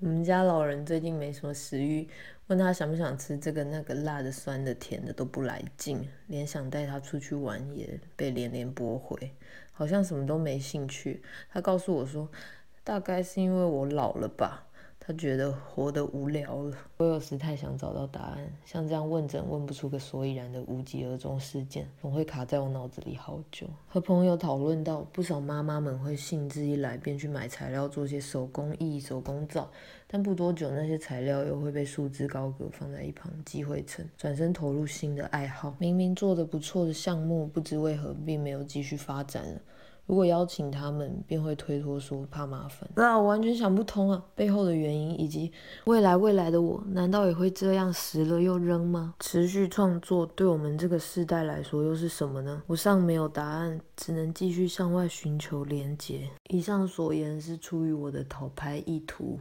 我们家老人最近没什么食欲，问他想不想吃这个那个辣的、酸的、甜的都不来劲，连想带他出去玩也被连连驳回，好像什么都没兴趣。他告诉我说，大概是因为我老了吧。他觉得活得无聊了。我有时太想找到答案，像这样问诊问不出个所以然的无疾而终事件，总会卡在我脑子里好久。和朋友讨论到，不少妈妈们会兴致一来便去买材料做些手工艺、手工皂，但不多久那些材料又会被束之高阁，放在一旁积灰尘，转身投入新的爱好。明明做得不错的项目，不知为何并没有继续发展。如果邀请他们，便会推脱说怕麻烦。那我完全想不通啊，背后的原因以及未来未来的我，难道也会这样拾了又扔吗？持续创作对我们这个世代来说又是什么呢？我尚没有答案，只能继续向外寻求连接。以上所言是出于我的讨拍意图。